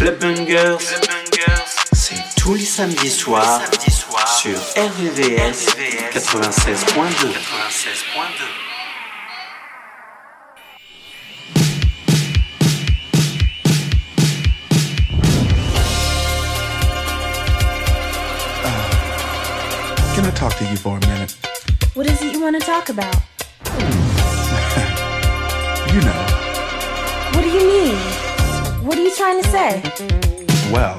Clubbangers, c'est tous les samedis soirs soir sur RVVS 96.2. Uh, can I talk to you for a minute? What is it you want to talk about? you know. What do you mean? What are you trying to say? Well,